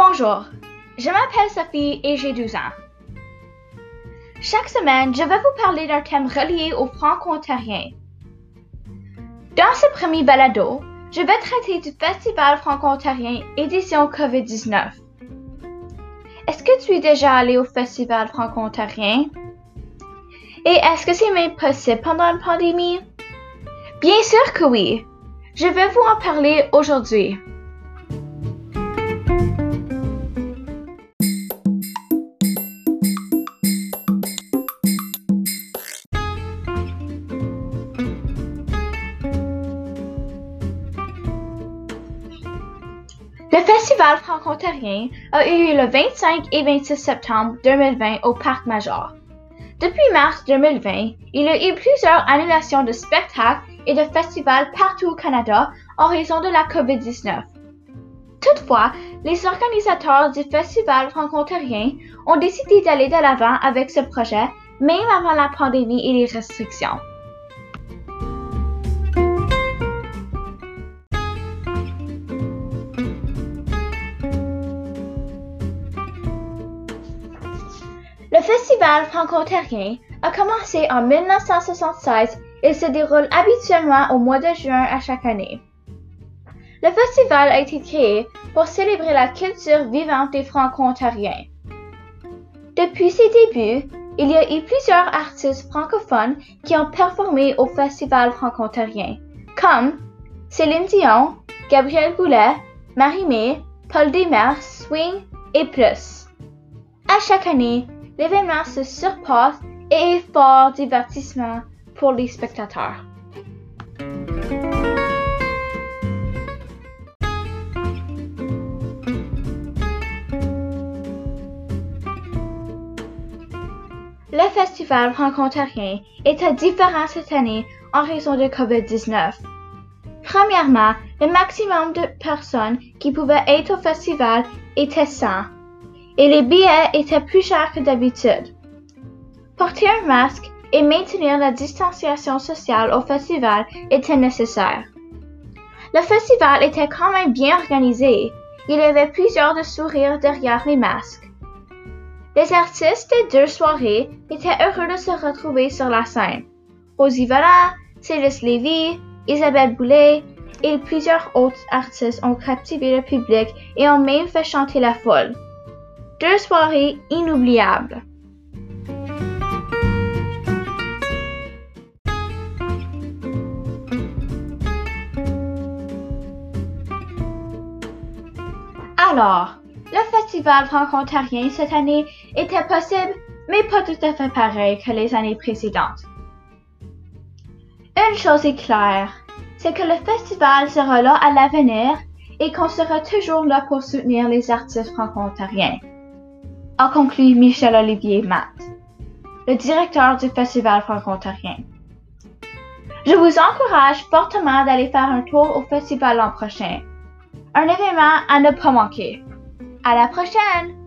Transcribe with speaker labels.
Speaker 1: Bonjour, je m'appelle Sophie et j'ai 12 ans. Chaque semaine, je vais vous parler d'un thème relié au franco-ontarien. Dans ce premier balado, je vais traiter du Festival franco-ontarien édition COVID-19. Est-ce que tu es déjà allé au Festival franco-ontarien? Et est-ce que c'est même possible pendant la pandémie? Bien sûr que oui. Je vais vous en parler aujourd'hui. Le Festival franco-ontarien a eu lieu le 25 et 26 septembre 2020 au Parc Major. Depuis mars 2020, il y a eu plusieurs annulations de spectacles et de festivals partout au Canada en raison de la COVID-19. Toutefois, les organisateurs du Festival franco-ontarien ont décidé d'aller de l'avant avec ce projet, même avant la pandémie et les restrictions. Le Festival franco-ontarien a commencé en 1976 et se déroule habituellement au mois de juin à chaque année. Le festival a été créé pour célébrer la culture vivante des franco-ontariens. Depuis ses débuts, il y a eu plusieurs artistes francophones qui ont performé au Festival franco-ontarien, comme Céline Dion, Gabriel Goulet, Marie-Mé, Paul Demers, Swing et plus. À chaque année, l'événement se surpasse et est fort divertissement pour les spectateurs. Le festival franco-ontarien était différent cette année en raison de COVID-19. Premièrement, le maximum de personnes qui pouvaient être au festival était 100 et les billets étaient plus chers que d'habitude. Porter un masque et maintenir la distanciation sociale au festival était nécessaire. Le festival était quand même bien organisé. Il y avait plusieurs de sourires derrière les masques. Les artistes des deux soirées étaient heureux de se retrouver sur la scène. Rosie Vallant, Céleste Lévy, Isabelle Boulay et plusieurs autres artistes ont captivé le public et ont même fait chanter la foule. Deux soirées inoubliables. Alors, le festival franco-ontarien cette année était possible, mais pas tout à fait pareil que les années précédentes. Une chose est claire, c'est que le festival sera là à l'avenir et qu'on sera toujours là pour soutenir les artistes franco-ontariens. A conclu Michel-Olivier Matt, le directeur du festival franco-ontarien. Je vous encourage fortement d'aller faire un tour au festival l'an prochain. Un événement à ne pas manquer. À la prochaine!